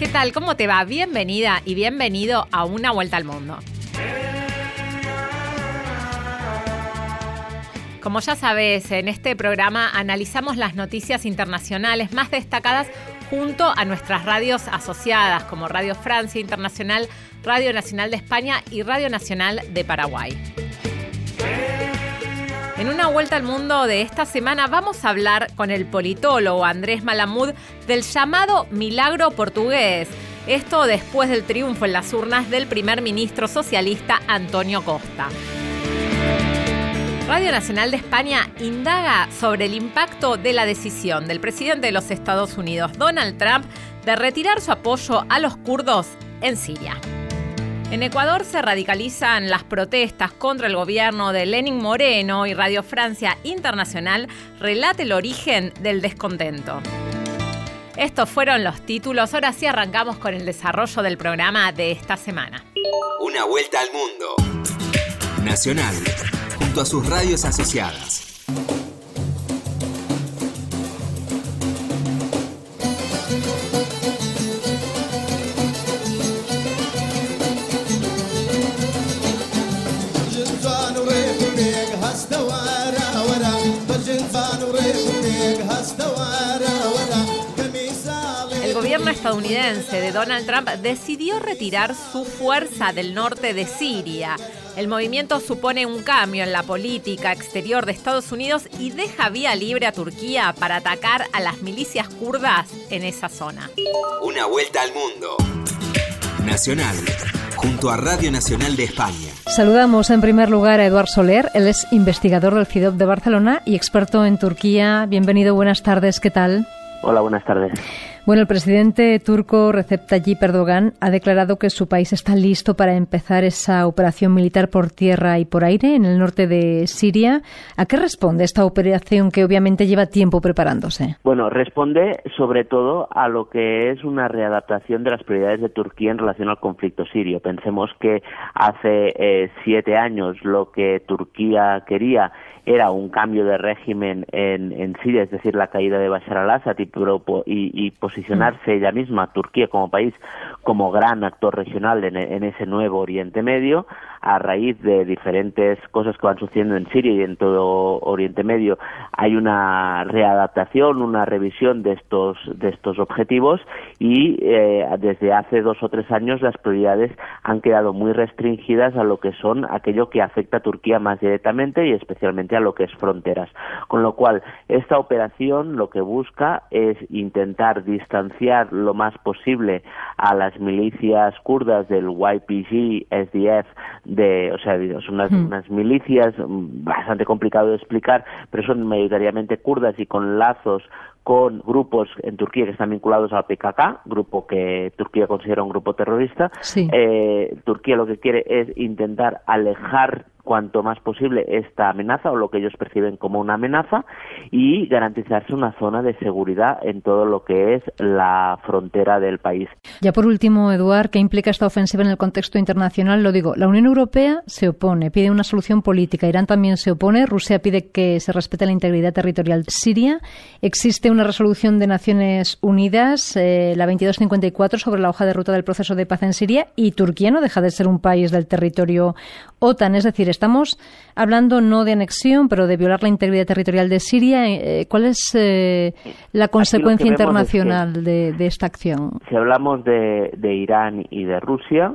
¿Qué tal? ¿Cómo te va? Bienvenida y bienvenido a Una Vuelta al Mundo. Como ya sabes, en este programa analizamos las noticias internacionales más destacadas junto a nuestras radios asociadas como Radio Francia Internacional, Radio Nacional de España y Radio Nacional de Paraguay. En una vuelta al mundo de esta semana vamos a hablar con el politólogo Andrés Malamud del llamado milagro portugués. Esto después del triunfo en las urnas del primer ministro socialista Antonio Costa. Radio Nacional de España indaga sobre el impacto de la decisión del presidente de los Estados Unidos, Donald Trump, de retirar su apoyo a los kurdos en Siria. En Ecuador se radicalizan las protestas contra el gobierno de Lenin Moreno y Radio Francia Internacional relata el origen del descontento. Estos fueron los títulos, ahora sí arrancamos con el desarrollo del programa de esta semana. Una vuelta al mundo. Nacional junto a sus radios asociadas. El gobierno estadounidense de Donald Trump decidió retirar su fuerza del norte de Siria. El movimiento supone un cambio en la política exterior de Estados Unidos y deja vía libre a Turquía para atacar a las milicias kurdas en esa zona. Una vuelta al mundo. Nacional, junto a Radio Nacional de España. Saludamos en primer lugar a Eduard Soler, él es investigador del CIDOP de Barcelona y experto en Turquía. Bienvenido, buenas tardes, ¿qué tal? Hola, buenas tardes. Bueno, el presidente turco Recep Tayyip Erdogan ha declarado que su país está listo para empezar esa operación militar por tierra y por aire en el norte de Siria. ¿A qué responde esta operación que obviamente lleva tiempo preparándose? Bueno, responde sobre todo a lo que es una readaptación de las prioridades de Turquía en relación al conflicto sirio. Pensemos que hace eh, siete años lo que Turquía quería era un cambio de régimen en, en Siria, es decir, la caída de Bashar al-Assad y, y, posicionarse ella misma, Turquía como país, como gran actor regional en, en, ese nuevo Oriente Medio, a raíz de diferentes cosas que van sucediendo en Siria y en todo Oriente Medio, hay una readaptación, una revisión de estos, de estos objetivos y eh, desde hace dos o tres años las prioridades han quedado muy restringidas a lo que son aquello que afecta a Turquía más directamente y especialmente a lo que es fronteras. Con lo cual, esta operación lo que busca es intentar distanciar lo más posible a las milicias kurdas del YPG, SDF, de, o sea, son unas, hmm. unas milicias bastante complicado de explicar, pero son mayoritariamente kurdas y con lazos con grupos en Turquía que están vinculados al PKK, grupo que Turquía considera un grupo terrorista. Sí. Eh, Turquía lo que quiere es intentar alejar cuanto más posible esta amenaza o lo que ellos perciben como una amenaza y garantizarse una zona de seguridad en todo lo que es la frontera del país. Ya por último, Eduard, ¿qué implica esta ofensiva en el contexto internacional? Lo digo, la Unión Europea se opone, pide una solución política, Irán también se opone, Rusia pide que se respete la integridad territorial siria, existe una resolución de Naciones Unidas, eh, la 2254, sobre la hoja de ruta del proceso de paz en Siria y Turquía no deja de ser un país del territorio OTAN, es decir, estamos hablando no de anexión, pero de violar la integridad territorial de Siria. Eh, ¿Cuál es eh, la consecuencia internacional de, de, esta acción? Si hablamos de, de Irán y de Rusia,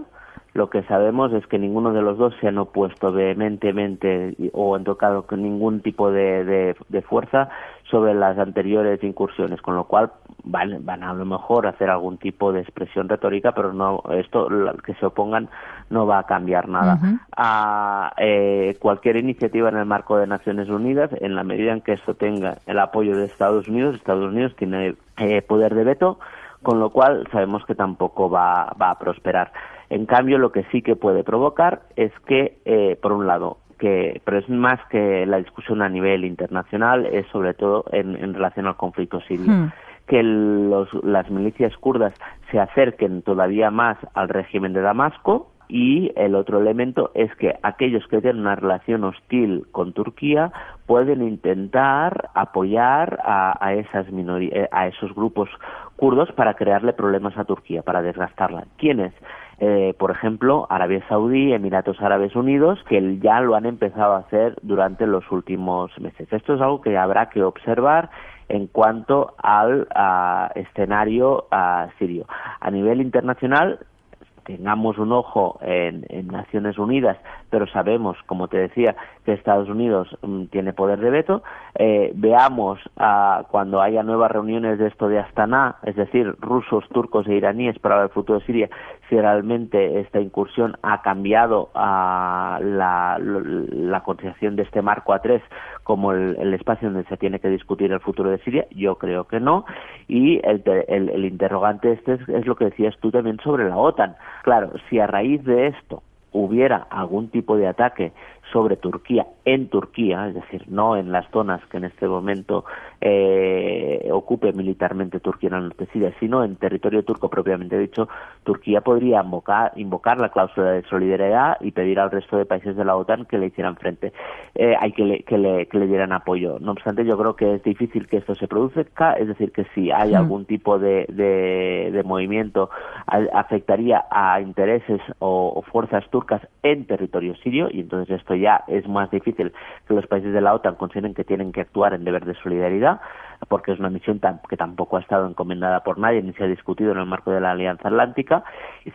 lo que sabemos es que ninguno de los dos se han opuesto vehementemente o han tocado con ningún tipo de, de, de, fuerza sobre las anteriores incursiones, con lo cual van, van a, lo mejor a hacer algún tipo de expresión retórica, pero no esto que se opongan no va a cambiar nada. Uh -huh. a, eh, cualquier iniciativa en el marco de Naciones Unidas, en la medida en que esto tenga el apoyo de Estados Unidos, Estados Unidos tiene eh, poder de veto, con lo cual sabemos que tampoco va, va a prosperar. En cambio, lo que sí que puede provocar es que, eh, por un lado, que, pero es más que la discusión a nivel internacional, es sobre todo en, en relación al conflicto sirio. Hmm. Que los, las milicias kurdas se acerquen todavía más al régimen de Damasco, y el otro elemento es que aquellos que tienen una relación hostil con Turquía pueden intentar apoyar a, esas eh, a esos grupos kurdos para crearle problemas a Turquía, para desgastarla. ¿Quiénes? Eh, por ejemplo, Arabia Saudí, Emiratos Árabes Unidos, que ya lo han empezado a hacer durante los últimos meses. Esto es algo que habrá que observar en cuanto al escenario sirio. A nivel internacional, tengamos un ojo en, Naciones Unidas, pero sabemos, como te decía, que Estados Unidos mm, tiene poder de veto. Eh, veamos cuando haya nuevas reuniones de esto de Astana, es decir, rusos, turcos e iraníes para el futuro de Siria, si realmente esta incursión ha cambiado a la, la de este marco A3 como el, espacio donde se tiene que discutir el futuro de Siria, yo creo que no. Y el, el, interrogante este es lo que decías tú también sobre la OTAN. Claro, si a raíz de esto hubiera algún tipo de ataque sobre Turquía en Turquía, es decir, no en las zonas que en este momento eh, ocupe militarmente Turquía en el norte de Siria, sino en territorio turco propiamente dicho, Turquía podría invocar, invocar la cláusula de solidaridad y pedir al resto de países de la OTAN que le hicieran frente, eh, hay que le, que, le, que le dieran apoyo. No obstante, yo creo que es difícil que esto se produzca, es decir, que si hay algún tipo de, de, movimiento afectaría a intereses o fuerzas turcas en territorio sirio y entonces esto ya es más difícil que los países de la OTAN consideren que tienen que actuar en deber de solidaridad, porque es una misión que tampoco ha estado encomendada por nadie ni se ha discutido en el marco de la Alianza Atlántica.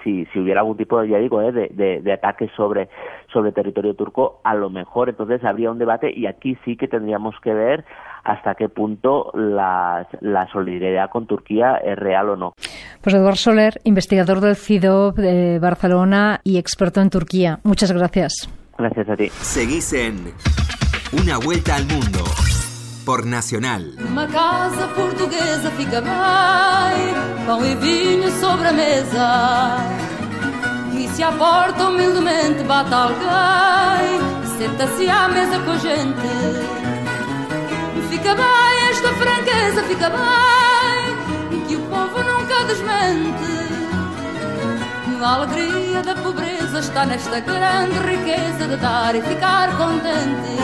Si, si hubiera algún tipo, ya digo, eh, de, de, ataque sobre, sobre territorio turco, a lo mejor entonces habría un debate y aquí sí que tendríamos que ver hasta qué punto la, la solidaridad con Turquía es real o no. Pues Eduardo Soler, investigador del CIDOB de Barcelona y experto en Turquía. Muchas gracias. Gracias a ti. Seguís en Una Vuelta al Mundo por Nacional. Uma casa portuguesa fica bem, pão e vinho sobre a mesa. E se à porta humildemente bate alguém, senta-se à mesa com a gente. Fica bem esta franqueza, fica bem, que o povo nunca desmente. A alegria da pobreza está nesta grande riqueza de dar y ficar contente.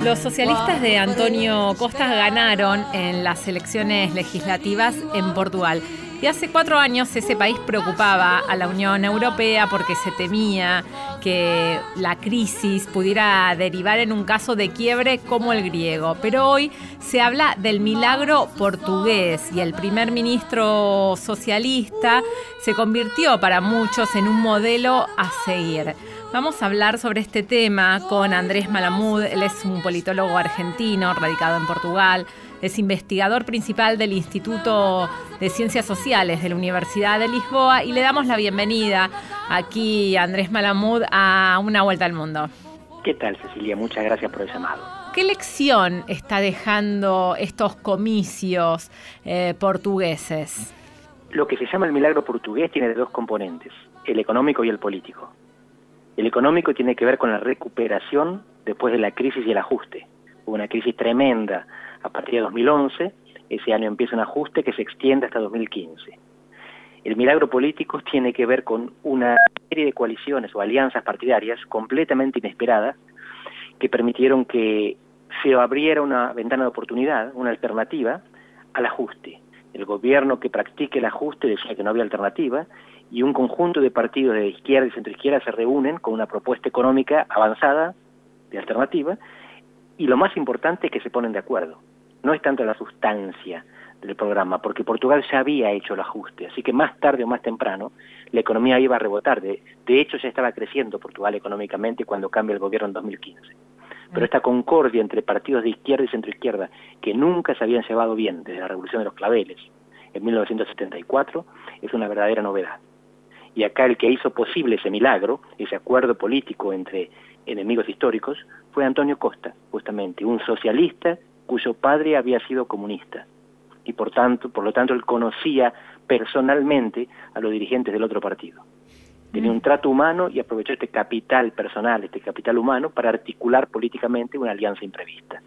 Los socialistas de Antonio Costa ganaron en las elecciones legislativas en Portugal. Y hace cuatro años ese país preocupaba a la Unión Europea porque se temía que la crisis pudiera derivar en un caso de quiebre como el griego. Pero hoy se habla del milagro portugués y el primer ministro socialista se convirtió para muchos en un modelo a seguir. Vamos a hablar sobre este tema con Andrés Malamud, él es un politólogo argentino radicado en Portugal es investigador principal del Instituto de Ciencias Sociales de la Universidad de Lisboa y le damos la bienvenida aquí, Andrés Malamud, a Una Vuelta al Mundo. ¿Qué tal, Cecilia? Muchas gracias por el llamado. ¿Qué lección está dejando estos comicios eh, portugueses? Lo que se llama el milagro portugués tiene dos componentes, el económico y el político. El económico tiene que ver con la recuperación después de la crisis y el ajuste. Hubo una crisis tremenda a partir de 2011. Ese año empieza un ajuste que se extiende hasta 2015. El milagro político tiene que ver con una serie de coaliciones o alianzas partidarias completamente inesperadas que permitieron que se abriera una ventana de oportunidad, una alternativa al ajuste. El gobierno que practique el ajuste decía que no había alternativa y un conjunto de partidos de izquierda y centroizquierda se reúnen con una propuesta económica avanzada de alternativa y lo más importante es que se ponen de acuerdo. No es tanto la sustancia del programa, porque Portugal ya había hecho el ajuste, así que más tarde o más temprano la economía iba a rebotar. De, de hecho, ya estaba creciendo Portugal económicamente cuando cambia el gobierno en 2015. Pero esta concordia entre partidos de izquierda y centroizquierda, que nunca se habían llevado bien desde la Revolución de los Claveles en 1974, es una verdadera novedad. Y acá el que hizo posible ese milagro, ese acuerdo político entre enemigos históricos, fue Antonio Costa, justamente, un socialista cuyo padre había sido comunista. Y por tanto, por lo tanto, él conocía personalmente a los dirigentes del otro partido. Tenía un mm. trato humano y aprovechó este capital personal, este capital humano, para articular políticamente una alianza imprevista.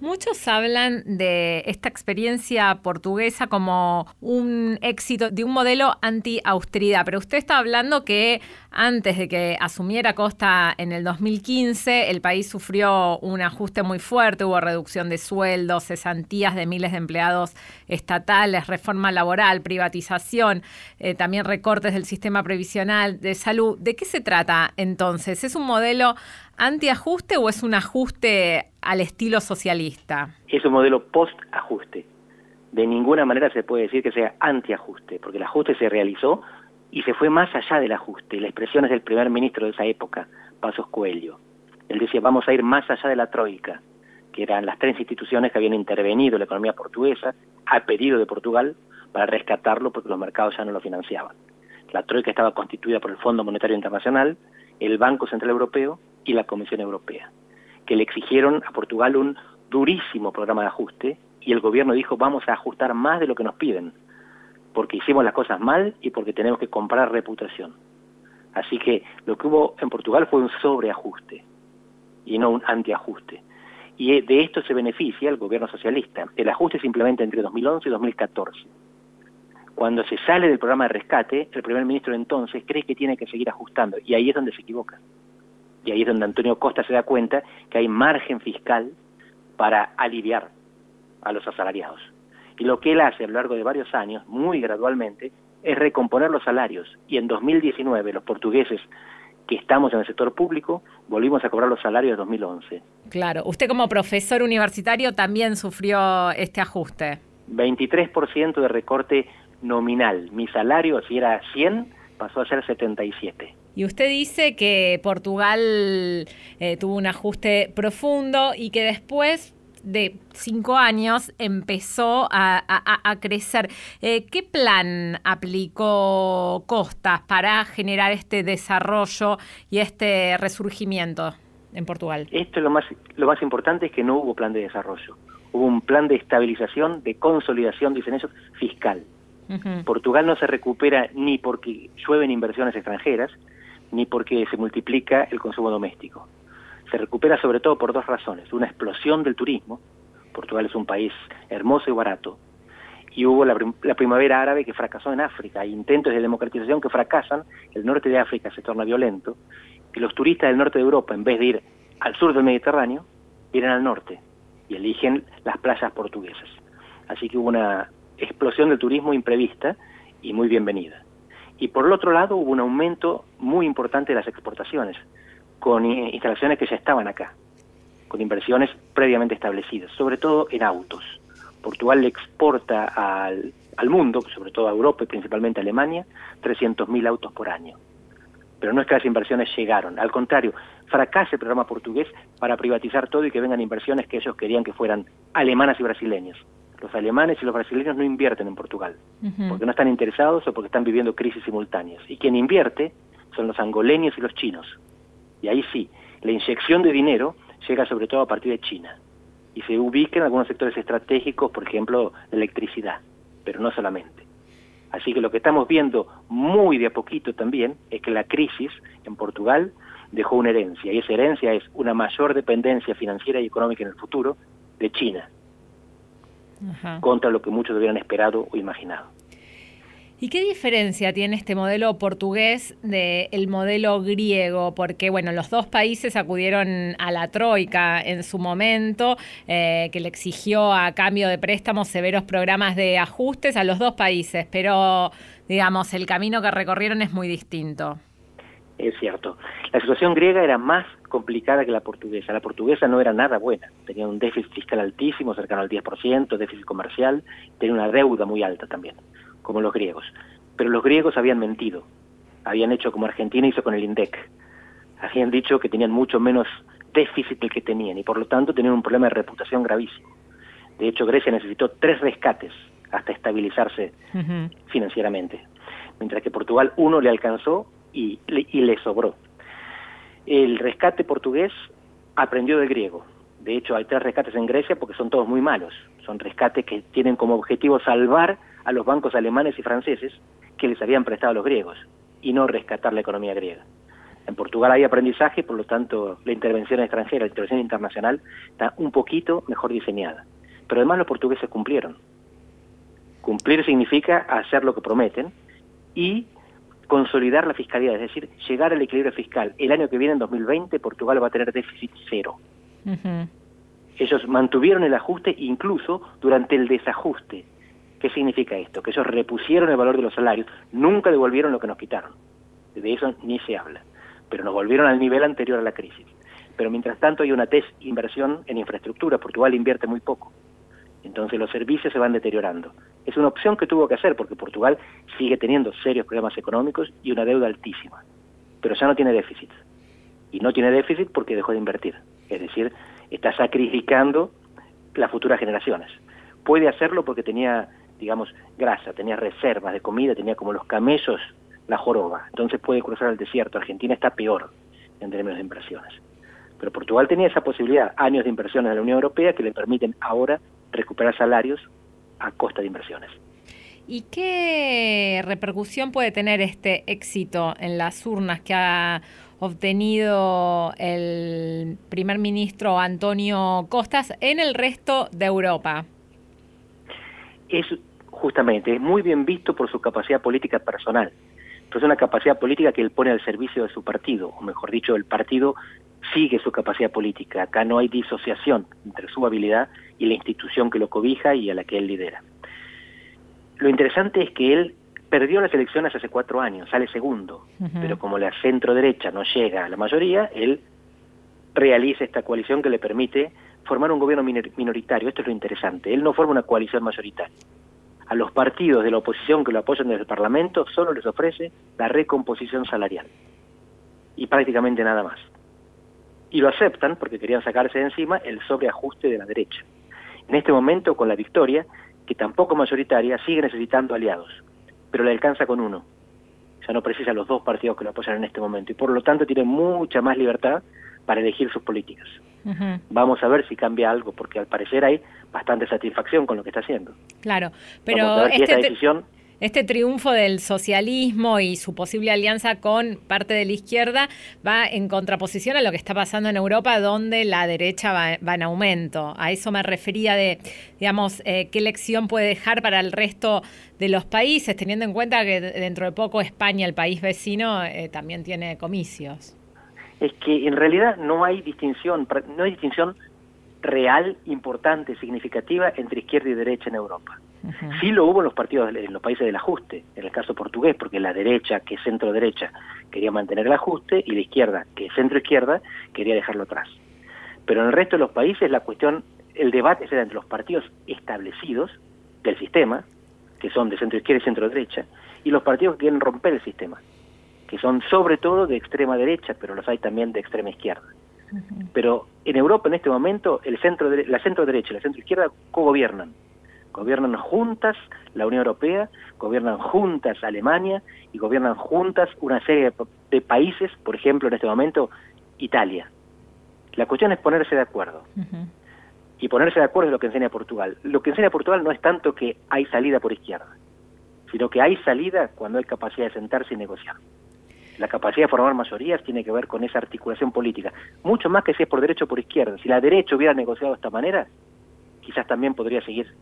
Muchos hablan de esta experiencia portuguesa como un éxito de un modelo anti-austeridad, pero usted está hablando que antes de que asumiera Costa en el 2015, el país sufrió un ajuste muy fuerte, hubo reducción de sueldos, cesantías de miles de empleados estatales, reforma laboral, privatización, eh, también recortes del sistema previsional de salud. ¿De qué se trata entonces? ¿Es un modelo antiajuste o es un ajuste al estilo socialista? Es un modelo post-ajuste. De ninguna manera se puede decir que sea antiajuste, porque el ajuste se realizó y se fue más allá del ajuste. La expresión es del primer ministro de esa época, Pasos Coelho. Él decía, vamos a ir más allá de la Troika, que eran las tres instituciones que habían intervenido en la economía portuguesa a pedido de Portugal para rescatarlo porque los mercados ya no lo financiaban. La Troika estaba constituida por el Fondo Monetario Internacional, el Banco Central Europeo y la Comisión Europea, que le exigieron a Portugal un durísimo programa de ajuste y el gobierno dijo vamos a ajustar más de lo que nos piden, porque hicimos las cosas mal y porque tenemos que comprar reputación. Así que lo que hubo en Portugal fue un sobreajuste y no un antiajuste. Y de esto se beneficia el gobierno socialista. El ajuste simplemente entre 2011 y 2014. Cuando se sale del programa de rescate, el primer ministro entonces cree que tiene que seguir ajustando y ahí es donde se equivoca. Y ahí es donde Antonio Costa se da cuenta que hay margen fiscal para aliviar a los asalariados. Y lo que él hace a lo largo de varios años, muy gradualmente, es recomponer los salarios. Y en 2019 los portugueses que estamos en el sector público volvimos a cobrar los salarios de 2011. Claro, usted como profesor universitario también sufrió este ajuste. 23% de recorte nominal. Mi salario, si era 100, pasó a ser 77. Y usted dice que Portugal eh, tuvo un ajuste profundo y que después de cinco años empezó a, crecer. Eh, ¿Qué plan aplicó Costas para generar este desarrollo y este resurgimiento en Portugal? Esto es lo más, lo más importante es que no hubo plan de desarrollo. Hubo un plan de estabilización, de consolidación, dicen ellos, fiscal. Portugal no se recupera ni porque llueven inversiones extranjeras, ni porque se multiplica el consumo doméstico. Se recupera sobre todo por dos razones. Una explosión del turismo. Portugal es un país hermoso y barato. Y hubo la, primavera árabe que fracasó en África. Intentos de democratización que fracasan. El norte de África se torna violento. Y los turistas del norte de Europa, en vez de ir al sur del Mediterráneo, vienen al norte y eligen las playas portuguesas. Así que hubo una explosión del turismo imprevista y muy bienvenida. Y por el otro lado hubo un aumento muy importante de las exportaciones, con instalaciones que ya estaban acá, con inversiones previamente establecidas, sobre todo en autos. Portugal le exporta al, mundo, sobre todo a Europa y principalmente a Alemania, 300.000 autos por año. Pero no es que las inversiones llegaron, al contrario, fracasa el programa portugués para privatizar todo y que vengan inversiones que ellos querían que fueran alemanas y brasileñas los alemanes y los brasileños no invierten en Portugal, porque no están interesados o porque están viviendo crisis simultáneas. Y quien invierte son los angoleños y los chinos. Y ahí sí, la inyección de dinero llega sobre todo a partir de China. Y se ubica en algunos sectores estratégicos, por ejemplo, la electricidad, pero no solamente. Así que lo que estamos viendo muy de a poquito también es que la crisis en Portugal dejó una herencia, y esa herencia es una mayor dependencia financiera y económica en el futuro de China contra lo que muchos hubieran esperado o imaginado. ¿Y qué diferencia tiene este modelo portugués del modelo griego? Porque, bueno, los dos países acudieron a la Troika en su momento, eh, que le exigió a cambio de préstamos severos programas de ajustes a los dos países, pero, digamos, el camino que recorrieron es muy distinto. Es cierto. La situación griega era más complicada que la portuguesa. La portuguesa no era nada buena. Tenía un déficit fiscal altísimo, cercano al 10%, déficit comercial, tenía una deuda muy alta también, como los griegos. Pero los griegos habían mentido. Habían hecho como Argentina hizo con el INDEC. Habían dicho que tenían mucho menos déficit del que tenían y por lo tanto tenían un problema de reputación gravísimo. De hecho, Grecia necesitó tres rescates hasta estabilizarse financieramente, mientras que Portugal uno le alcanzó y, y le sobró. El rescate portugués aprendió del griego. De hecho, hay tres rescates en Grecia porque son todos muy malos. Son rescates que tienen como objetivo salvar a los bancos alemanes y franceses que les habían prestado a los griegos y no rescatar la economía griega. En Portugal hay aprendizaje, por lo tanto la intervención extranjera, la intervención internacional está un poquito mejor diseñada. Pero además los portugueses cumplieron. Cumplir significa hacer lo que prometen y consolidar la fiscalidad, es decir, llegar al equilibrio fiscal. El año que viene, en 2020, Portugal va a tener déficit cero. Ellos mantuvieron el ajuste incluso durante el desajuste. ¿Qué significa esto? Que ellos repusieron el valor de los salarios, nunca devolvieron lo que nos quitaron. De eso ni se habla. Pero nos volvieron al nivel anterior a la crisis. Pero mientras tanto hay una desinversión en infraestructura. Portugal invierte muy poco. Entonces los servicios se van deteriorando. Es una opción que tuvo que hacer porque Portugal sigue teniendo serios problemas económicos y una deuda altísima. Pero ya no tiene déficit. Y no tiene déficit porque dejó de invertir. Es decir, está sacrificando las futuras generaciones. Puede hacerlo porque tenía digamos, grasa, tenía reservas de comida, tenía como los camellos la joroba, entonces puede cruzar el desierto. Argentina está peor en términos de inversiones. Pero Portugal tenía esa posibilidad, años de inversiones de la Unión Europea que le permiten ahora recuperar salarios a costa de inversiones. ¿Y qué repercusión puede tener este éxito en las urnas que ha obtenido el primer ministro Antonio Costas en el resto de Europa? Es justamente, es muy bien visto por su capacidad política personal. Entonces, una capacidad política que él pone al servicio de su partido, o mejor dicho, el partido sigue su capacidad política. Acá no hay disociación entre su habilidad y la institución que lo cobija y a la que él lidera. Lo interesante es que él perdió las elecciones hace cuatro años, sale segundo, pero como la centro derecha no llega a la mayoría, él realiza esta coalición que le permite formar un gobierno minoritario. Esto es lo interesante. Él no forma una coalición mayoritaria a los partidos de la oposición que lo apoyan desde el Parlamento solo les ofrece la recomposición salarial y prácticamente nada más. Y lo aceptan porque querían sacarse de encima el sobreajuste de la derecha. En este momento, con la victoria, que tampoco mayoritaria, sigue necesitando aliados, pero le alcanza con uno. Ya no precisa los dos partidos que lo apoyan en este momento y por lo tanto tiene mucha más libertad para elegir sus políticas. Vamos a ver si cambia algo, porque al parecer hay bastante satisfacción con lo que está haciendo. Claro, pero este, este triunfo del socialismo y su posible alianza con parte de la izquierda va en contraposición a lo que está pasando en Europa, donde la derecha va, en aumento. A eso me refería de, digamos, eh, qué lección puede dejar para el resto de los países, teniendo en cuenta que dentro de poco España, el país vecino, eh, también tiene comicios es que en realidad no hay distinción, no hay distinción real, importante, significativa entre izquierda y derecha en Europa. Sí lo hubo en los partidos, en los países del ajuste, en el caso portugués, porque la derecha, que es centro derecha, quería mantener el ajuste y la izquierda, que es centro izquierda, quería dejarlo atrás. Pero en el resto de los países la cuestión, el debate era entre los partidos establecidos del sistema, que son de centro izquierda y centro derecha, y los partidos que quieren romper el sistema que son sobre todo de extrema derecha, pero los hay también de extrema izquierda. Pero en Europa en este momento el centro la centro derecha y la centro izquierda co-gobiernan. Gobiernan juntas la Unión Europea, gobiernan juntas Alemania y gobiernan juntas una serie de, países, por ejemplo en este momento Italia. La cuestión es ponerse de acuerdo. Y ponerse de acuerdo es lo que enseña Portugal. Lo que enseña Portugal no es tanto que hay salida por izquierda, sino que hay salida cuando hay capacidad de sentarse y negociar la capacidad de formar mayorías tiene que ver con esa articulación política, mucho más que si es por derecho o por izquierda. Si la derecha hubiera negociado de esta manera, quizás también podría seguir.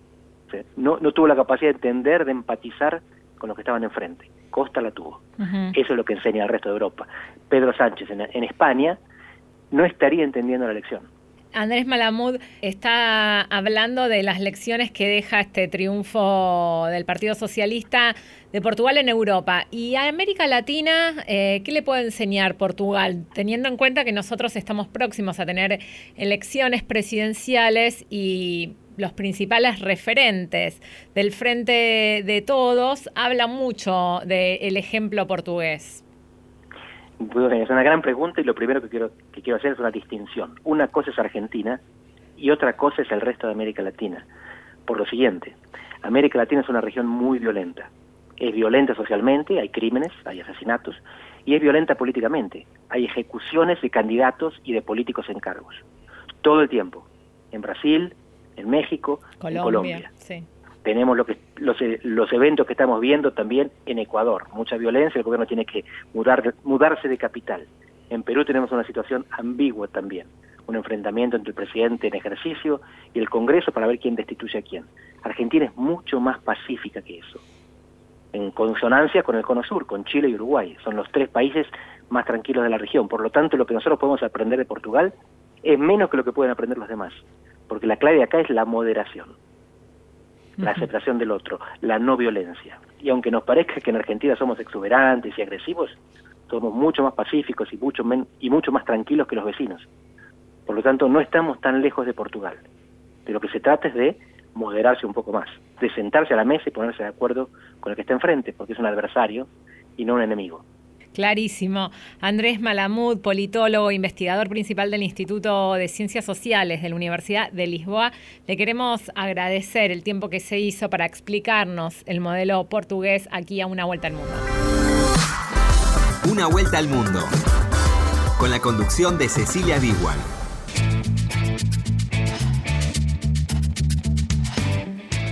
No, no tuvo la capacidad de entender, de empatizar con los que estaban enfrente. Costa la tuvo. Eso es lo que enseña el resto de Europa. Pedro Sánchez en España no estaría entendiendo la elección. Andrés Malamud está hablando de las lecciones que deja este triunfo del Partido Socialista de Portugal en Europa. Y a América Latina, eh, ¿qué le puede enseñar Portugal? Teniendo en cuenta que nosotros estamos próximos a tener elecciones presidenciales y los principales referentes del Frente de Todos hablan mucho del ejemplo portugués. Es una gran pregunta y lo primero que quiero, que quiero hacer es una distinción. Una cosa es Argentina y otra cosa es el resto de América Latina. Por lo siguiente, América Latina es una región muy violenta. Es violenta socialmente, hay crímenes, hay asesinatos, y es violenta políticamente. Hay ejecuciones de candidatos y de políticos en cargos. Todo el tiempo. En Brasil, en México, en Colombia. Sí tenemos lo que los, eh, los eventos que estamos viendo también en Ecuador, mucha violencia, el gobierno tiene que mudar, mudarse de capital. En Perú tenemos una situación ambigua también, un enfrentamiento entre el presidente en ejercicio y el Congreso para ver quién destituye a quién. Argentina es mucho más pacífica que eso, en consonancia con el Cono Sur, con Chile y Uruguay. Son los tres países más tranquilos de la región. Por lo tanto, lo que nosotros podemos aprender de Portugal es menos que lo que pueden aprender los demás, porque la clave acá es la moderación, la aceptación del otro, la no violencia. Y aunque nos parezca que en Argentina somos exuberantes y agresivos, somos mucho más pacíficos y mucho, y mucho más tranquilos que los vecinos. Por lo tanto, no estamos tan lejos de Portugal. De lo que se trata es de moderarse un poco más, de sentarse a la mesa y ponerse de acuerdo con el que está enfrente, porque es un adversario y no un enemigo. Clarísimo. Andrés Malamud, politólogo, investigador principal del Instituto de Ciencias Sociales de la Universidad de Lisboa, le queremos agradecer el tiempo que se hizo para explicarnos el modelo portugués aquí a Una Vuelta al Mundo. Una Vuelta al Mundo, con la conducción de Cecilia Biguan.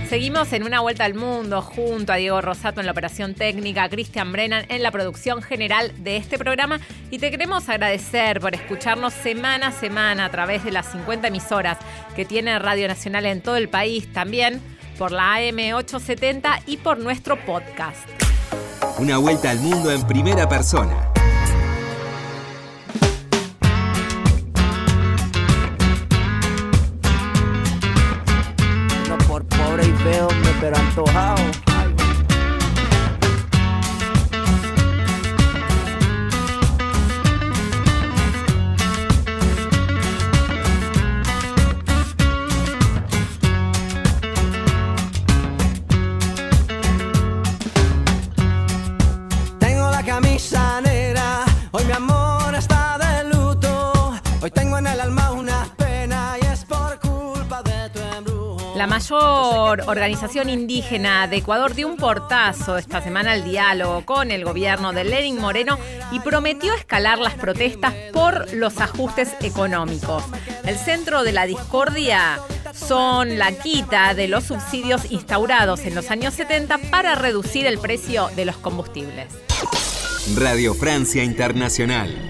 Seguimos en una vuelta al mundo junto a Diego Rosato en la operación técnica, a Cristian Brennan en la producción general de este programa y te queremos agradecer por escucharnos semana a semana a través de las 50 emisoras que tiene Radio Nacional en todo el país, también por la AM870 y por nuestro podcast. Una vuelta al mundo en primera persona. Pero antojado. Mayor organización indígena de Ecuador dio un portazo esta semana al diálogo con el gobierno de Lenin Moreno y prometió escalar las protestas por los ajustes económicos. El centro de la discordia son la quita de los subsidios instaurados en los años 70 para reducir el precio de los combustibles. Radio Francia Internacional.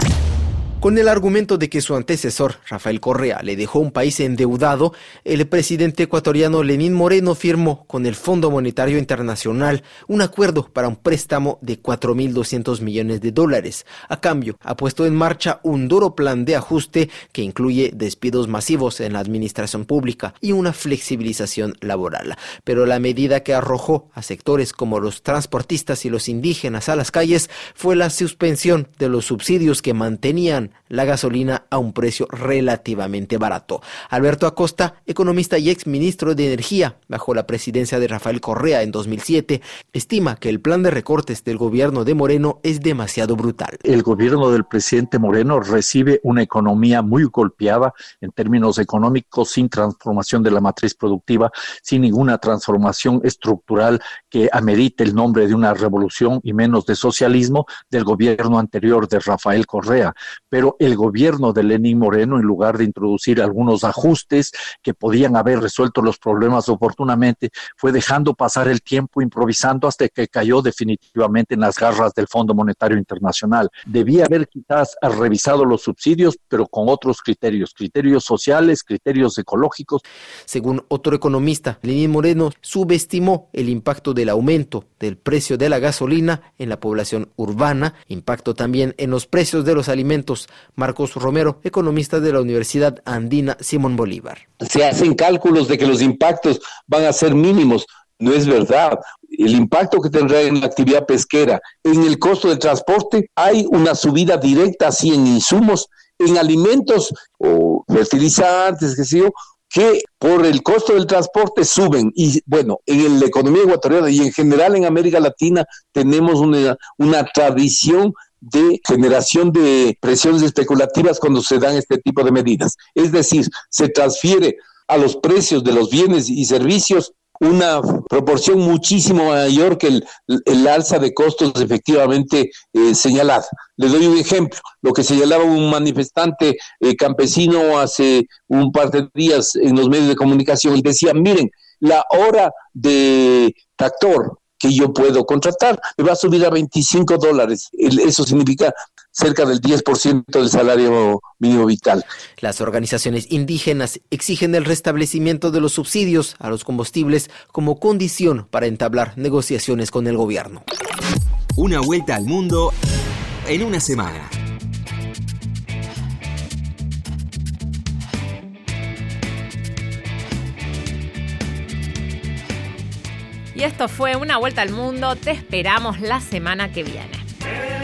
Con el argumento de que su antecesor, Rafael Correa, le dejó un país endeudado, el presidente ecuatoriano Lenín Moreno firmó con el Fondo Monetario Internacional un acuerdo para un préstamo de 4.200 millones de dólares. A cambio, ha puesto en marcha un duro plan de ajuste que incluye despidos masivos en la administración pública y una flexibilización laboral. Pero la medida que arrojó a sectores como los transportistas y los indígenas a las calles fue la suspensión de los subsidios que mantenían la gasolina a un precio relativamente barato. Alberto Acosta, economista y ex ministro de Energía bajo la presidencia de Rafael Correa en 2007, estima que el plan de recortes del gobierno de Moreno es demasiado brutal. El gobierno del presidente Moreno recibe una economía muy golpeada en términos económicos, sin transformación de la matriz productiva, sin ninguna transformación estructural que amerite el nombre de una revolución y menos de socialismo del gobierno anterior de Rafael Correa el gobierno de Lenín Moreno, en lugar de introducir algunos ajustes que podían haber resuelto los problemas oportunamente, fue dejando pasar el tiempo, improvisando hasta que cayó definitivamente en las garras del Fondo Monetario Internacional. Debía haber quizás revisado los subsidios, pero con otros criterios, criterios sociales, criterios ecológicos. Según otro economista, Lenín Moreno subestimó el impacto del aumento del precio de la gasolina en la población urbana, impacto también en los precios de los alimentos. Marcos Romero, economista de la Universidad Andina Simón Bolívar. Se hacen cálculos de que los impactos van a ser mínimos. No es verdad. El impacto que tendrá en la actividad pesquera, en el costo de transporte, hay una subida directa así en insumos, en alimentos o fertilizantes, que sé que por el costo del transporte suben. Y bueno, en la economía ecuatoriana y en general en América Latina tenemos una tradición de generación de presiones especulativas cuando se dan este tipo de medidas. Es decir, se transfiere a los precios de los bienes y servicios una proporción muchísimo mayor que el, alza de costos efectivamente eh, señalada. Le doy un ejemplo, lo que señalaba un manifestante eh, campesino hace un par de días en los medios de comunicación, él decía, miren, la hora de tractor que yo puedo contratar me va a subir a 25 dólares. Eso significa cerca del 10% del salario mínimo vital. Las organizaciones indígenas exigen el restablecimiento de los subsidios a los combustibles como condición para entablar negociaciones con el gobierno. Una vuelta al mundo en una semana. Y esto fue Una Vuelta al Mundo. Te esperamos la semana que viene.